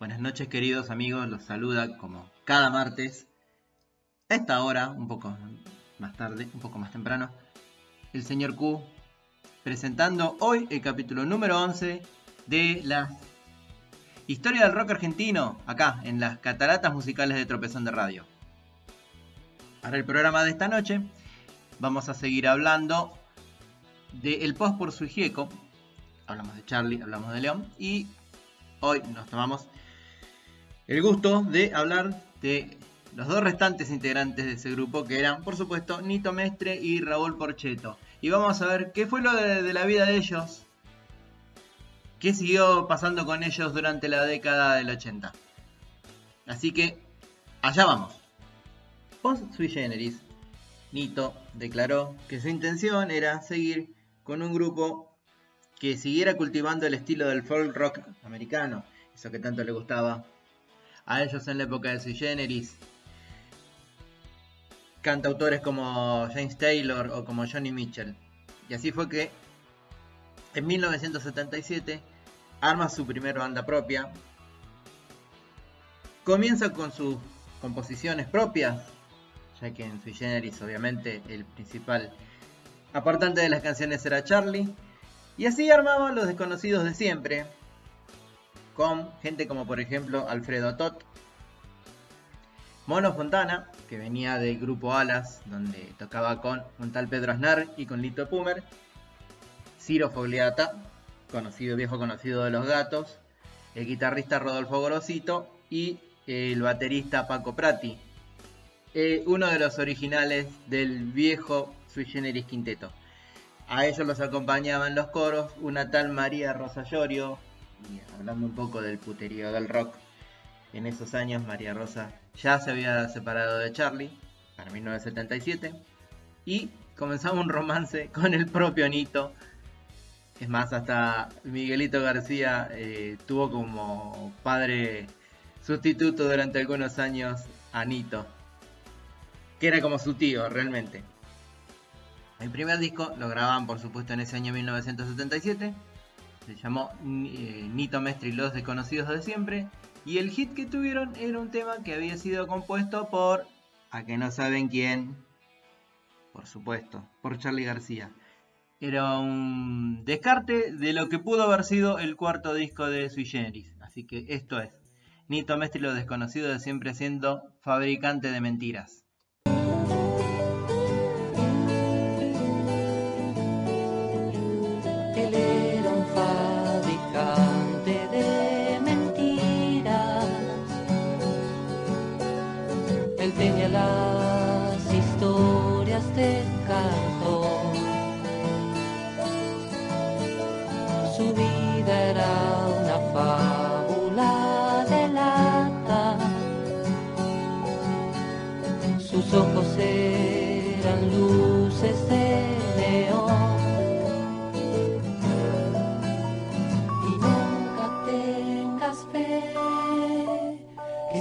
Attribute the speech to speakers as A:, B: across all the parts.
A: Buenas noches queridos amigos, los saluda como cada martes, a esta hora, un poco más tarde, un poco más temprano, el señor Q, presentando hoy el capítulo número 11 de la historia del rock argentino, acá, en las cataratas musicales de Tropezón de Radio. Para el programa de esta noche, vamos a seguir hablando del post por su hablamos de Charlie, hablamos de León, y hoy nos tomamos el gusto de hablar de los dos restantes integrantes de ese grupo, que eran, por supuesto, Nito Mestre y Raúl Porcheto. Y vamos a ver qué fue lo de, la vida de ellos, qué siguió pasando con ellos durante la década del 80. Así que, allá vamos. Post sui generis, Nito declaró que su intención era seguir con un grupo que siguiera cultivando el estilo del folk rock americano, eso que tanto le gustaba a ellos en la época de Sui Generis. Cantautores como James Taylor o como Johnny Mitchell. Y así fue que en 1977 arma su primera banda propia. Comienza con sus composiciones propias, ya que en Sui Generis obviamente el principal apartante de las canciones era Charlie. Y así armaba Los Desconocidos de Siempre, con gente como por ejemplo Alfredo Tot, Mono Fontana, que venía del grupo Alas, donde tocaba con un tal Pedro Aznar y con Lito Pumer, Ciro Fogliata, conocido, viejo conocido de los gatos, el guitarrista Rodolfo Gorosito y el baterista Paco Prati, eh, uno de los originales del viejo Sui Generis Quinteto. A ellos los acompañaban los coros una tal María Rosa Llorio, hablando un poco del puterío del rock, en esos años María Rosa ya se había separado de Charlie, para 1977, y comenzaba un romance con el propio Nito. Es más, hasta Miguelito García eh, tuvo como padre sustituto durante algunos años a Nito, que era como su tío realmente. El primer disco lo grababan por supuesto en ese año 1977 se llamó eh, Nito Mestre y los desconocidos de siempre. Y el hit que tuvieron era un tema que había sido compuesto por, a que no saben quién, por supuesto, por Charlie García. Era un descarte de lo que pudo haber sido el cuarto disco de Sui Generis. Así que esto es Nito Mestre y los desconocidos de siempre siendo fabricante de mentiras.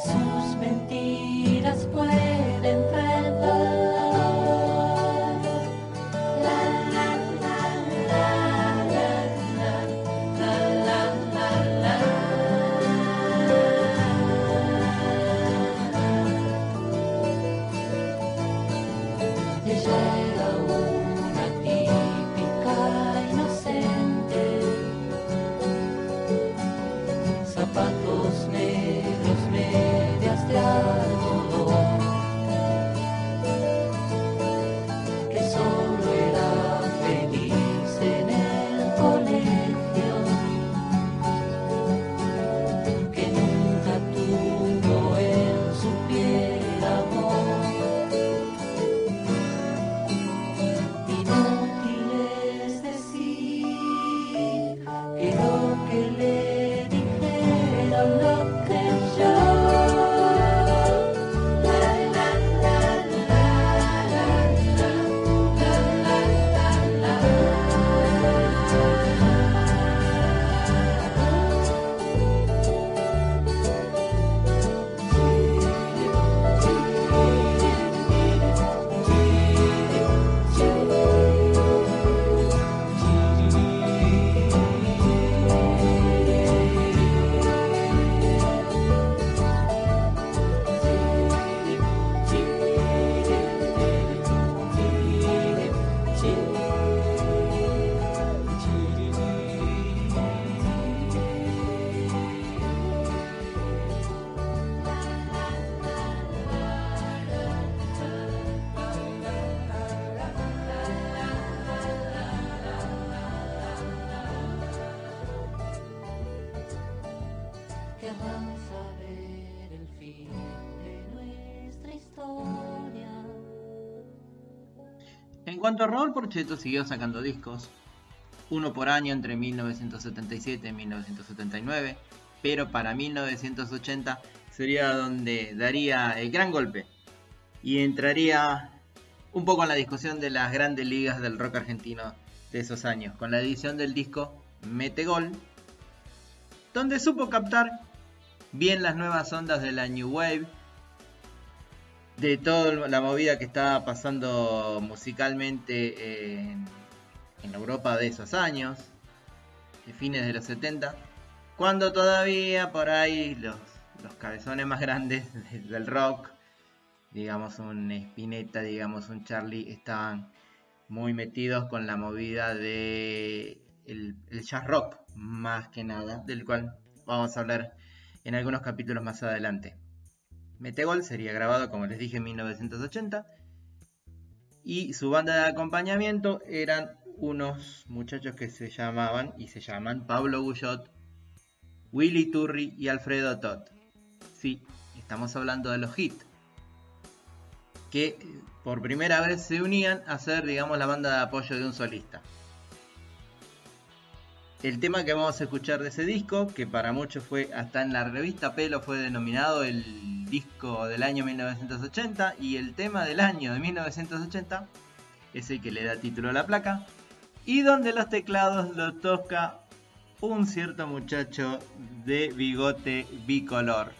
A: sus mentiras, pues. Cuanto a Raúl Porcheto, siguió sacando discos, uno por año entre 1977 y 1979, pero para 1980 sería donde daría el gran golpe y entraría un poco en la discusión de las grandes ligas del rock argentino de esos años, con la edición del disco Mete Gol, donde supo captar bien las nuevas ondas de la New Wave, de toda la movida que estaba pasando musicalmente en, Europa de esos años, de fines de los 70, cuando todavía por ahí los, los cabezones más grandes del rock, digamos un Spinetta, digamos un Charlie, estaban muy metidos con la movida de el, jazz rock, más que nada, del cual vamos a hablar en algunos capítulos más adelante. Metegol sería grabado, como les dije, en 1980. Y su banda de acompañamiento eran unos muchachos que se llamaban y se llaman Pablo Guyot, Willy Turri y Alfredo Todd. Sí, estamos hablando de los hits. Que por primera vez se unían a ser, digamos, la banda de apoyo de un solista. El tema que vamos a escuchar de ese disco, que para muchos fue hasta en la revista Pelo fue denominado el disco del año 1980 y el tema del año de 1980 es el que le da título a la placa y donde los teclados lo toca un cierto muchacho de bigote bicolor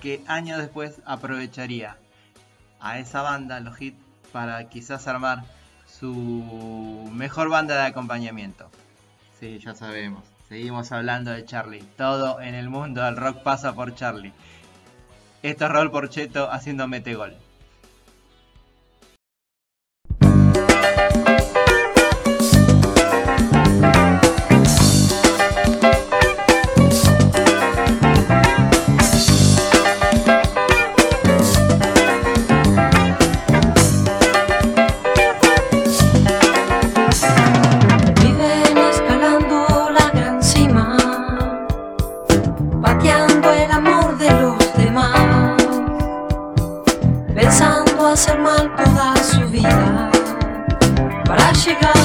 A: que años después aprovecharía a esa banda, los hits, para quizás armar su mejor banda de acompañamiento. Sí, ya sabemos. Seguimos hablando de Charlie. Todo en el mundo del rock pasa por Charlie. Esto es Raúl Porcheto haciendo Ser mal toda su vida para chegar.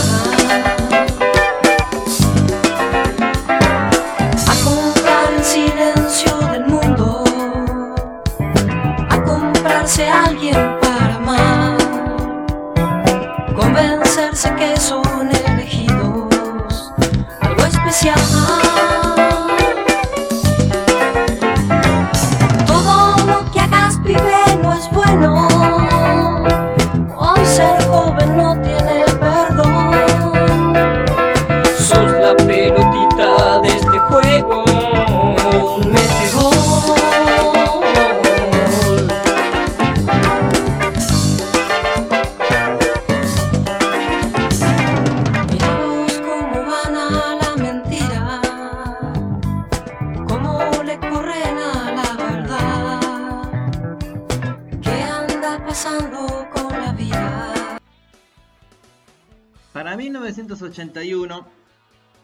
A: Metegol.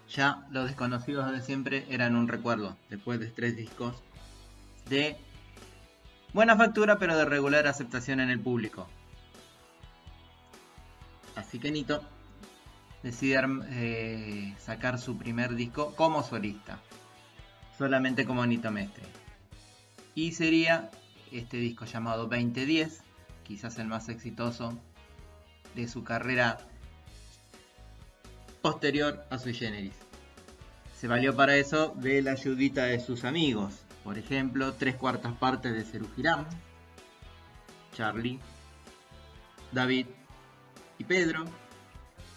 A: ya los desconocidos de siempre eran un recuerdo, después de tres discos de buena factura pero de regular aceptación en el público. Así que Nito decide eh, sacar su primer disco como solista, solamente como Nito Mestre. Y sería este disco llamado 2010, quizás el más exitoso de su carrera posterior a su generis. Se valió para eso de la ayudita de sus amigos, por ejemplo, tres cuartas partes de Serugiram, Charlie, David y Pedro,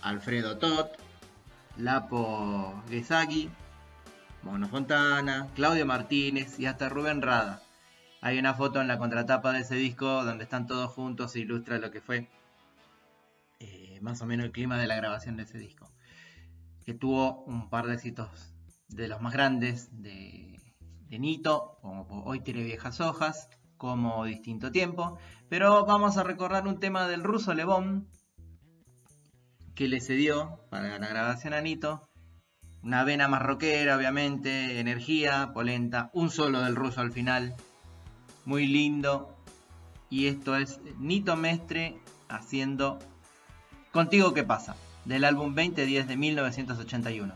A: Alfredo Todd, Lapo Gesagui, Mono Fontana, Claudio Martínez y hasta Rubén Rada. Hay una foto en la contratapa de ese disco donde están todos juntos e ilustra lo que fue eh, más o menos el clima de la grabación de ese disco. Que tuvo un par de éxitos de los más grandes de, Nito, como Hoy tiene viejas hojas, como Distinto Tiempo, pero vamos a recordar un tema del ruso Levón que le cedió para la grabación a Nito, una vena más rockera, obviamente, energía, polenta, un solo del ruso al final, muy lindo, y esto es Nito Mestre haciendo Contigo qué pasa, del álbum 2010 de 1981.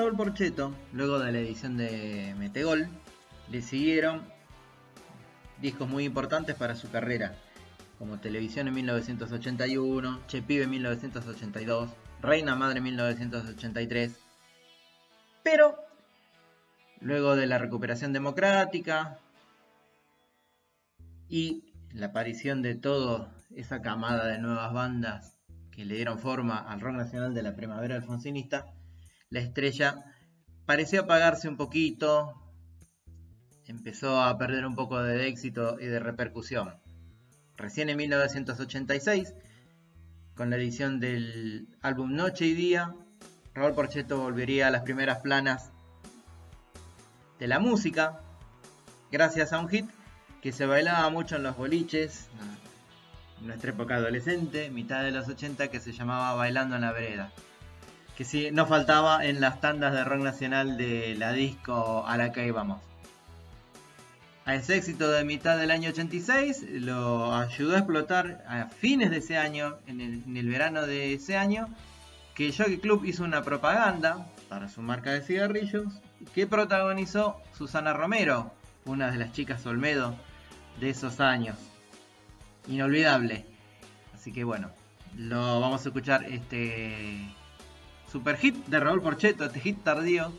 A: Raúl Porcheto, luego de la edición de Metegol, le siguieron discos muy importantes para su carrera, como Televisión en 1981, Che Pibe en 1982, Reina Madre en 1983. Pero, luego de la recuperación democrática y la aparición de toda esa camada de nuevas bandas que le dieron forma al rock nacional de la primavera alfonsinista, la estrella pareció apagarse un poquito, empezó a perder un poco de éxito y de repercusión. Recién en 1986, con la edición del álbum Noche y Día, Raúl Porcheto volvería a las primeras planas de la música, gracias a un hit que se bailaba mucho en los boliches, en nuestra época adolescente, mitad de los 80, que se llamaba Bailando en la Vereda que sí, no faltaba en las tandas de rock nacional de la disco a la que íbamos. A ese éxito de mitad del año 86 lo ayudó a explotar a fines de ese año, en el, verano de ese año, que Jockey Club hizo una propaganda para su marca de cigarrillos que protagonizó Susana Romero, una de las chicas Olmedo de esos años. Inolvidable. Así que bueno, lo vamos a escuchar este super hit de Raúl Porcheto, este hit tardío,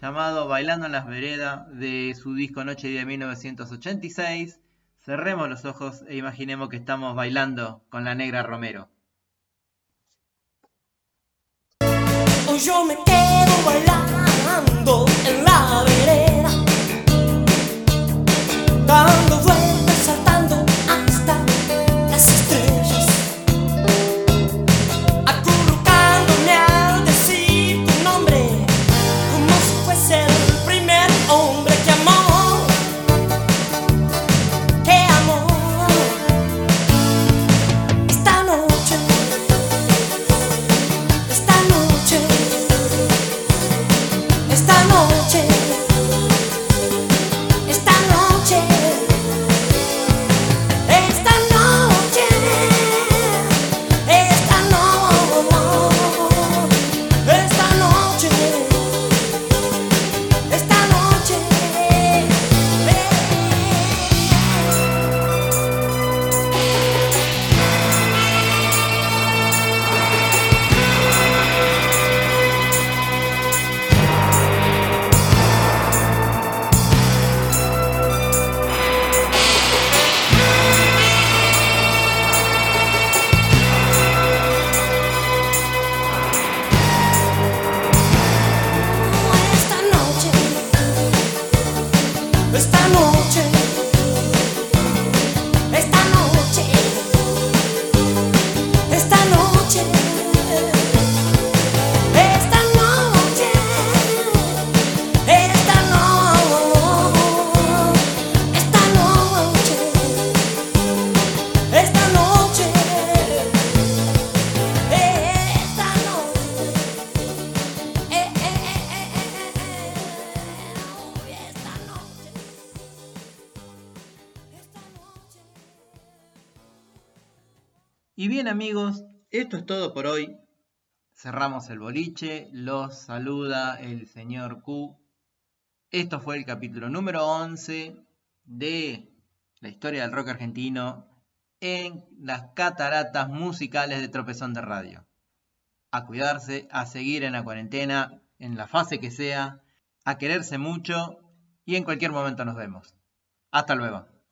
A: llamado Bailando en las Veredas, de su disco Noche de 1986. Cerremos los ojos e imaginemos que estamos bailando con la negra Romero.
B: yo me quedo bailando en la vereda, dando vueltas,
A: Y bien amigos, esto es todo por hoy. Cerramos el boliche, los saluda el señor Q. Esto fue el capítulo número 11 de la historia del rock argentino en las cataratas musicales de Tropezón de Radio. A cuidarse, a seguir en la cuarentena, en la fase que sea, a quererse mucho y en cualquier momento nos vemos. Hasta luego.